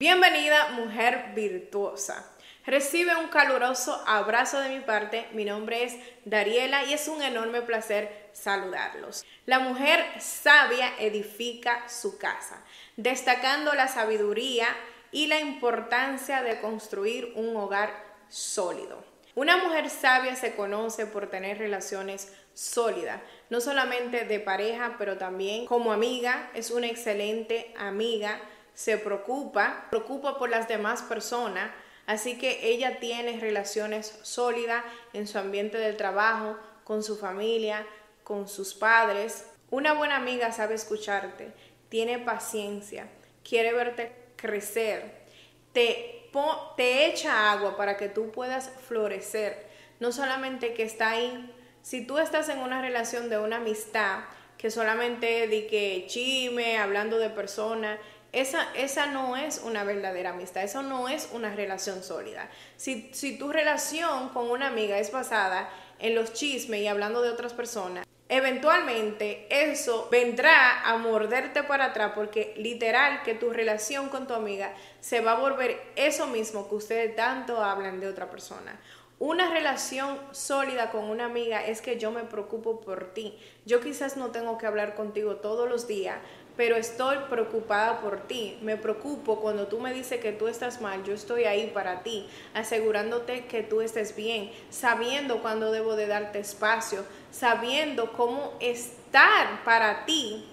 Bienvenida, mujer virtuosa. Recibe un caluroso abrazo de mi parte. Mi nombre es Dariela y es un enorme placer saludarlos. La mujer sabia edifica su casa, destacando la sabiduría y la importancia de construir un hogar sólido. Una mujer sabia se conoce por tener relaciones sólidas, no solamente de pareja, pero también como amiga, es una excelente amiga se preocupa, preocupa por las demás personas, así que ella tiene relaciones sólidas en su ambiente de trabajo, con su familia, con sus padres. Una buena amiga sabe escucharte, tiene paciencia, quiere verte crecer, te, echa agua para que tú puedas florecer. No solamente que está ahí, si tú estás en una relación de una amistad, que solamente di que chime, hablando de personas, esa, esa no es una verdadera amistad, eso no es una relación sólida. Si, si tu relación con una amiga es basada en los chismes y hablando de otras personas, eventualmente eso vendrá a morderte para atrás porque literal que tu relación con tu amiga se va a volver eso mismo que ustedes tanto hablan de otra persona. Una relación sólida con una amiga es que yo me preocupo por ti. Yo quizás no tengo que hablar contigo todos los días, pero estoy preocupada por ti. Me preocupo cuando tú me dices que tú estás mal, yo estoy ahí para ti, asegurándote que tú estés bien, sabiendo cuándo debo de darte espacio, sabiendo cómo estar para ti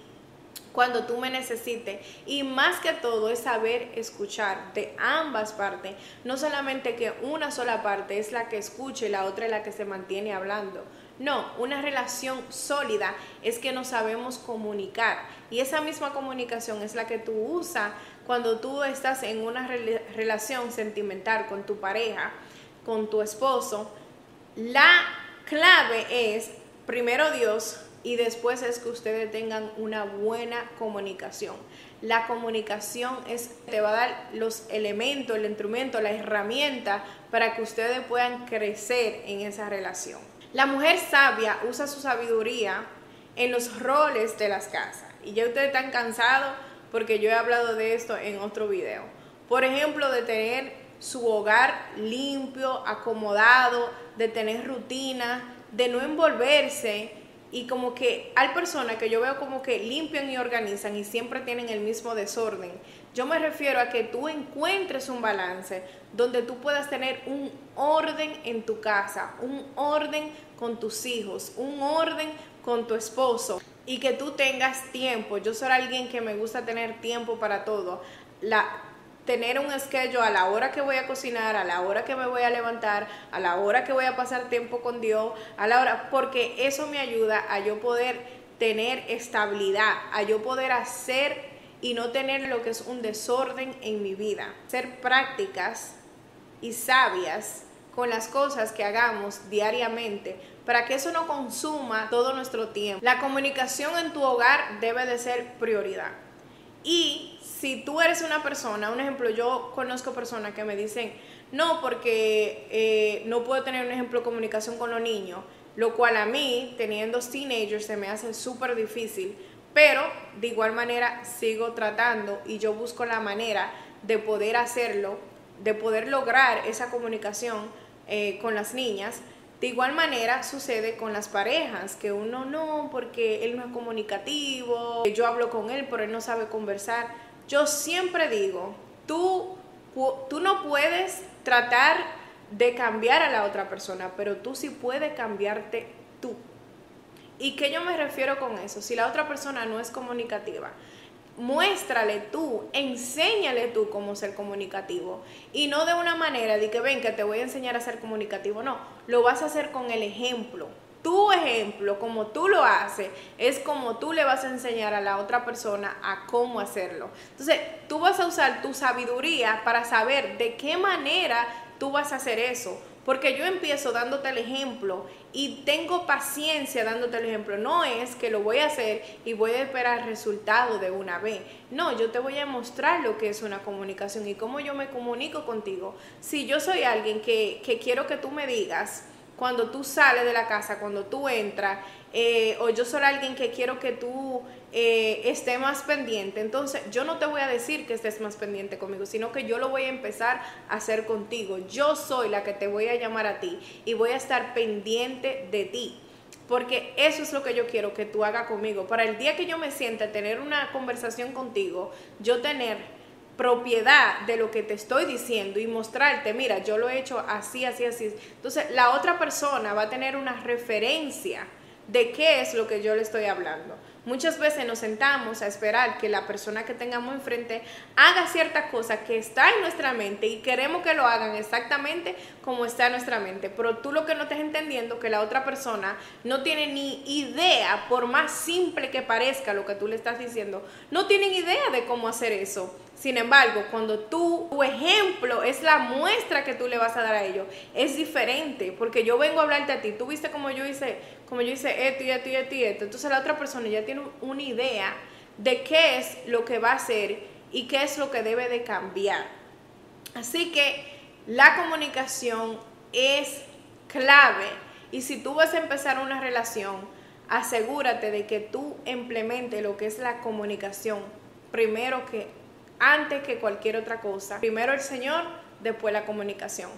cuando tú me necesites. Y más que todo es saber escuchar de ambas partes. No solamente que una sola parte es la que escuche y la otra es la que se mantiene hablando. No, una relación sólida es que nos sabemos comunicar. Y esa misma comunicación es la que tú usas cuando tú estás en una relación sentimental con tu pareja, con tu esposo. La clave es, primero Dios, y después es que ustedes tengan una buena comunicación. La comunicación es, te va a dar los elementos, el instrumento, la herramienta para que ustedes puedan crecer en esa relación. La mujer sabia usa su sabiduría en los roles de las casas. Y ya ustedes están cansados porque yo he hablado de esto en otro video. Por ejemplo, de tener su hogar limpio, acomodado, de tener rutina, de no envolverse y como que hay personas que yo veo como que limpian y organizan y siempre tienen el mismo desorden. Yo me refiero a que tú encuentres un balance donde tú puedas tener un orden en tu casa, un orden con tus hijos, un orden con tu esposo y que tú tengas tiempo. Yo soy alguien que me gusta tener tiempo para todo. La, tener un schedule a la hora que voy a cocinar, a la hora que me voy a levantar, a la hora que voy a pasar tiempo con Dios, a la hora, porque eso me ayuda a yo poder tener estabilidad, a yo poder hacer y no tener lo que es un desorden en mi vida. Ser prácticas y sabias con las cosas que hagamos diariamente para que eso no consuma todo nuestro tiempo. La comunicación en tu hogar debe de ser prioridad. Y si tú eres una persona, un ejemplo, yo conozco personas que me dicen, no, porque eh, no puedo tener un ejemplo comunicación con los niños, lo cual a mí, teniendo teenagers, se me hace súper difícil, pero de igual manera sigo tratando y yo busco la manera de poder hacerlo, de poder lograr esa comunicación eh, con las niñas. De igual manera sucede con las parejas, que uno no, porque él no es comunicativo, yo hablo con él, pero él no sabe conversar. Yo siempre digo, tú, tú no puedes tratar de cambiar a la otra persona, pero tú sí puedes cambiarte tú. ¿Y qué yo me refiero con eso? Si la otra persona no es comunicativa, muéstrale tú, enséñale tú cómo ser comunicativo. Y no de una manera de que ven que te voy a enseñar a ser comunicativo, no, lo vas a hacer con el ejemplo tu ejemplo, como tú lo haces, es como tú le vas a enseñar a la otra persona a cómo hacerlo. Entonces, tú vas a usar tu sabiduría para saber de qué manera tú vas a hacer eso. Porque yo empiezo dándote el ejemplo y tengo paciencia dándote el ejemplo. No es que lo voy a hacer y voy a esperar el resultado de una vez. No, yo te voy a mostrar lo que es una comunicación y cómo yo me comunico contigo. Si yo soy alguien que, que quiero que tú me digas, cuando tú sales de la casa, cuando tú entras, eh, o yo soy alguien que quiero que tú eh, estés más pendiente, entonces yo no te voy a decir que estés más pendiente conmigo, sino que yo lo voy a empezar a hacer contigo. Yo soy la que te voy a llamar a ti y voy a estar pendiente de ti. Porque eso es lo que yo quiero que tú hagas conmigo. Para el día que yo me sienta tener una conversación contigo, yo tener propiedad de lo que te estoy diciendo y mostrarte, mira, yo lo he hecho así, así, así. Entonces, la otra persona va a tener una referencia de qué es lo que yo le estoy hablando. Muchas veces nos sentamos a esperar que la persona que tengamos enfrente haga cierta cosa que está en nuestra mente y queremos que lo hagan exactamente como está en nuestra mente. Pero tú lo que no estás entendiendo que la otra persona no tiene ni idea, por más simple que parezca lo que tú le estás diciendo, no tienen idea de cómo hacer eso. Sin embargo, cuando tú, tu ejemplo es la muestra que tú le vas a dar a ellos, es diferente, porque yo vengo a hablarte a ti, tú viste como yo hice, como yo hice esto y esto y esto y esto, entonces la otra persona ya tiene una idea de qué es lo que va a hacer y qué es lo que debe de cambiar. Así que la comunicación es clave. Y si tú vas a empezar una relación, asegúrate de que tú implementes lo que es la comunicación primero que antes que cualquier otra cosa. Primero el Señor, después la comunicación.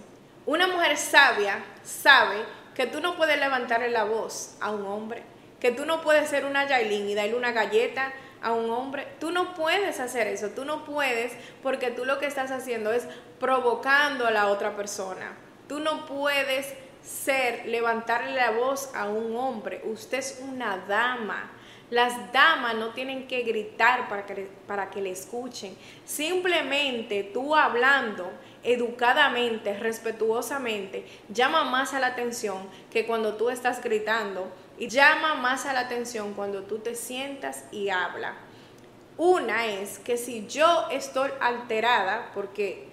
Una mujer sabia sabe que tú no puedes levantarle la voz a un hombre, que tú no puedes ser una Yailin y darle una galleta a un hombre. Tú no puedes hacer eso, tú no puedes porque tú lo que estás haciendo es provocando a la otra persona. Tú no puedes ser, levantarle la voz a un hombre. Usted es una dama. Las damas no tienen que gritar para que, para que le escuchen. Simplemente tú hablando educadamente, respetuosamente, llama más a la atención que cuando tú estás gritando y llama más a la atención cuando tú te sientas y habla. Una es que si yo estoy alterada, porque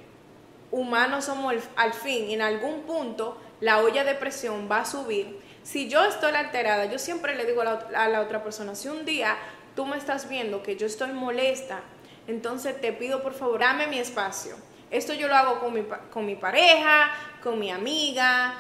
humanos somos al fin, en algún punto la olla de presión va a subir, si yo estoy alterada, yo siempre le digo a la, otra persona, si un día tú me estás viendo que yo estoy molesta, entonces te pido por favor, dame mi espacio. Esto yo lo hago con mi, con mi pareja, con mi amiga,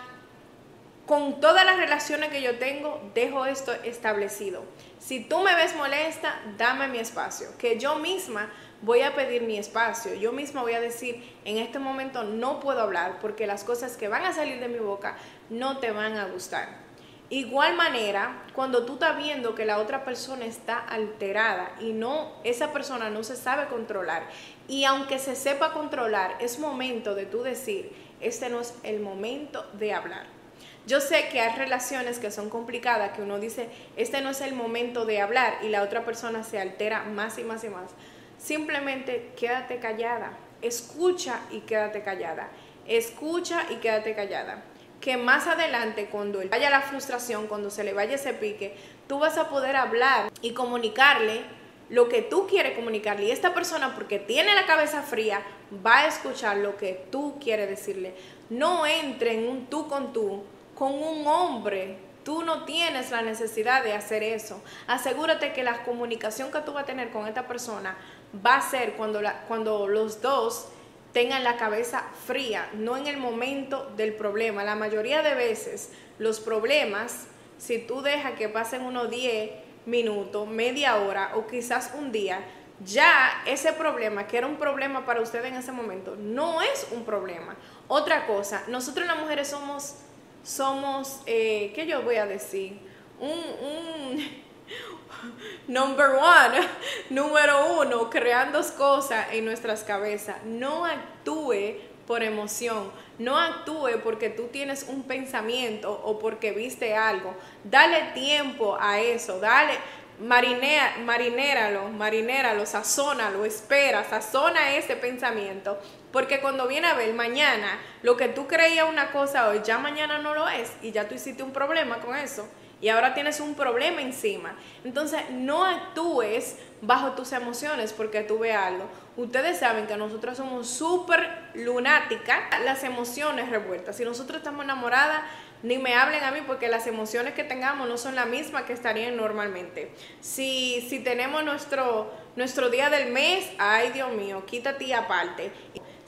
con todas las relaciones que yo tengo, dejo esto establecido. Si tú me ves molesta, dame mi espacio, que yo misma voy a pedir mi espacio. Yo misma voy a decir, en este momento no puedo hablar porque las cosas que van a salir de mi boca no te van a gustar. Igual manera, cuando tú estás viendo que la otra persona está alterada y no, esa persona no se sabe controlar, y aunque se sepa controlar, es momento de tú decir, este no es el momento de hablar. Yo sé que hay relaciones que son complicadas, que uno dice, este no es el momento de hablar y la otra persona se altera más y más y más. Simplemente quédate callada, escucha y quédate callada, escucha y quédate callada que más adelante, cuando vaya la frustración, cuando se le vaya ese pique, tú vas a poder hablar y comunicarle lo que tú quieres comunicarle. Y esta persona, porque tiene la cabeza fría, va a escuchar lo que tú quieres decirle. No entre en un tú con tú con un hombre. Tú no tienes la necesidad de hacer eso. Asegúrate que la comunicación que tú vas a tener con esta persona va a ser cuando, la, cuando los dos tengan la cabeza fría, no en el momento del problema. La mayoría de veces los problemas, si tú dejas que pasen unos 10 minutos, media hora o quizás un día, ya ese problema, que era un problema para usted en ese momento, no es un problema. Otra cosa, nosotros las mujeres somos, somos, eh, ¿qué yo voy a decir? un Number one, número uno, creando cosas en nuestras cabezas. No actúe por emoción, no actúe porque tú tienes un pensamiento o porque viste algo. Dale tiempo a eso, dale, marinera, marinéralo, marinéralo, sazónalo, espera, sazona ese pensamiento. Porque cuando viene a ver mañana, lo que tú creías una cosa hoy, ya mañana no lo es y ya tú hiciste un problema con eso y ahora tienes un problema encima. Entonces, no actúes bajo tus emociones porque tú ves algo. Ustedes saben que nosotros somos súper lunáticas, las emociones revueltas. Si nosotros estamos enamoradas, ni me hablen a mí porque las emociones que tengamos no son las mismas que estarían normalmente. Si, si tenemos nuestro, nuestro día del mes, ay Dios mío, quítate aparte.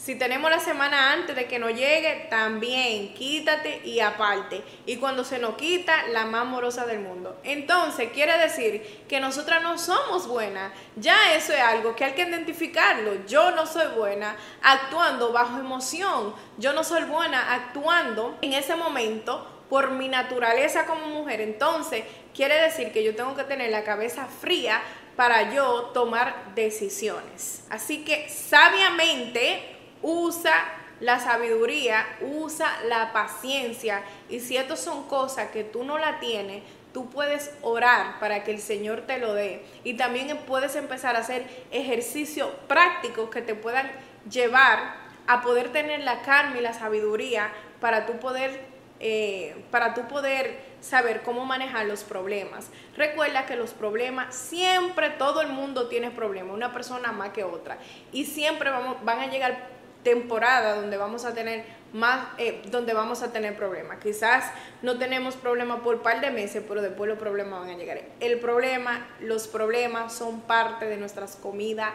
Si tenemos la semana antes de que nos llegue, también quítate y aparte. Y cuando se nos quita, la más amorosa del mundo. Entonces, quiere decir que nosotras no somos buenas. Ya eso es algo que hay que identificarlo. Yo no soy buena actuando bajo emoción. Yo no soy buena actuando en ese momento por mi naturaleza como mujer. Entonces, quiere decir que yo tengo que tener la cabeza fría para yo tomar decisiones. Así que sabiamente usa la sabiduría, usa la paciencia y si estas son cosas que tú no la tienes, tú puedes orar para que el Señor te lo dé y también puedes empezar a hacer ejercicios prácticos que te puedan llevar a poder tener la calma y la sabiduría para tú poder eh, para tú poder saber cómo manejar los problemas. Recuerda que los problemas, siempre todo el mundo tiene problemas, una persona más que otra. Y siempre vamos, van a llegar temporadas donde vamos a tener más, eh, donde vamos a tener problemas. Quizás no tenemos problemas por un par de meses, pero después los problemas van a llegar. El problema, los problemas son parte de nuestras comidas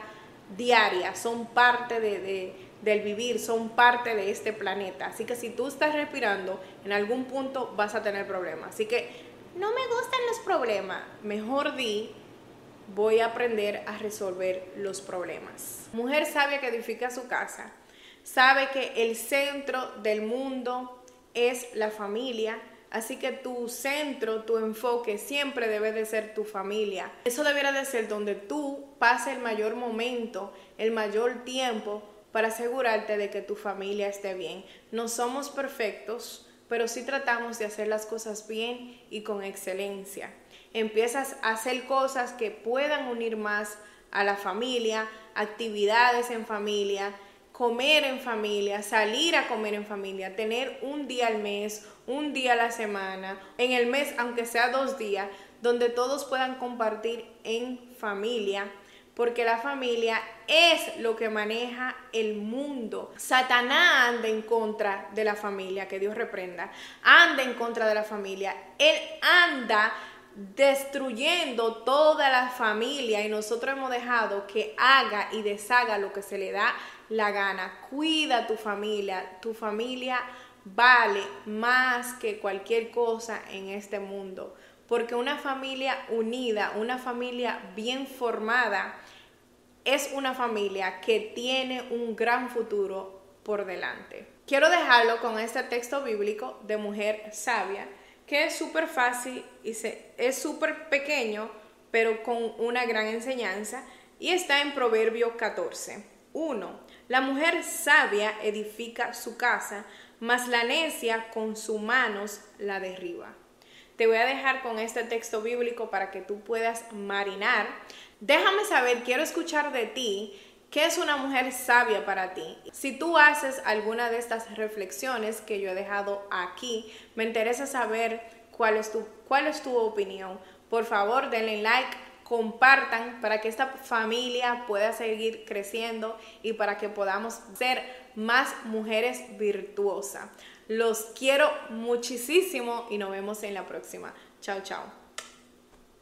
diarias, son parte de del vivir, son parte de este planeta. Así que si tú estás respirando, en algún punto vas a tener problemas. Así que no me gustan los problemas. Mejor di, voy a aprender a resolver los problemas. Mujer sabia que edifica su casa, sabe que el centro del mundo es la familia. Así que tu centro, tu enfoque siempre debe de ser tu familia. Eso debería de ser donde tú pases el mayor momento, el mayor tiempo para asegurarte de que tu familia esté bien. No somos perfectos, pero sí tratamos de hacer las cosas bien y con excelencia. Empiezas a hacer cosas que puedan unir más a la familia, actividades en familia, comer en familia, salir a comer en familia, tener un día al mes, un día a la semana, en el mes, aunque sea dos días, donde todos puedan compartir en familia porque la familia es lo que maneja el mundo. Satanás anda en contra de la familia, que Dios reprenda, anda en contra de la familia. Él anda destruyendo toda la familia y nosotros hemos dejado que haga y deshaga lo que se le da la gana. Cuida tu familia, tu familia vale más que cualquier cosa en este mundo porque una familia unida, una familia bien formada, es una familia que tiene un gran futuro por delante. Quiero dejarlo con este texto bíblico de mujer sabia, que es súper fácil y es súper pequeño, pero con una gran enseñanza, y está en Proverbio 14. 1. La mujer sabia edifica su casa, mas la necia con sus manos la derriba. Te voy a dejar con este texto bíblico para que tú puedas marinar. Déjame saber, quiero escuchar de ti. ¿Qué es una mujer sabia para ti? Si tú haces alguna de estas reflexiones que yo he dejado aquí, me interesa saber cuál es tu, cuál es tu opinión. Por favor, denle like, compartan para que esta familia pueda seguir creciendo y para que podamos ser más mujeres virtuosas. Los quiero muchísimo y nos vemos en la próxima. Chao, chao.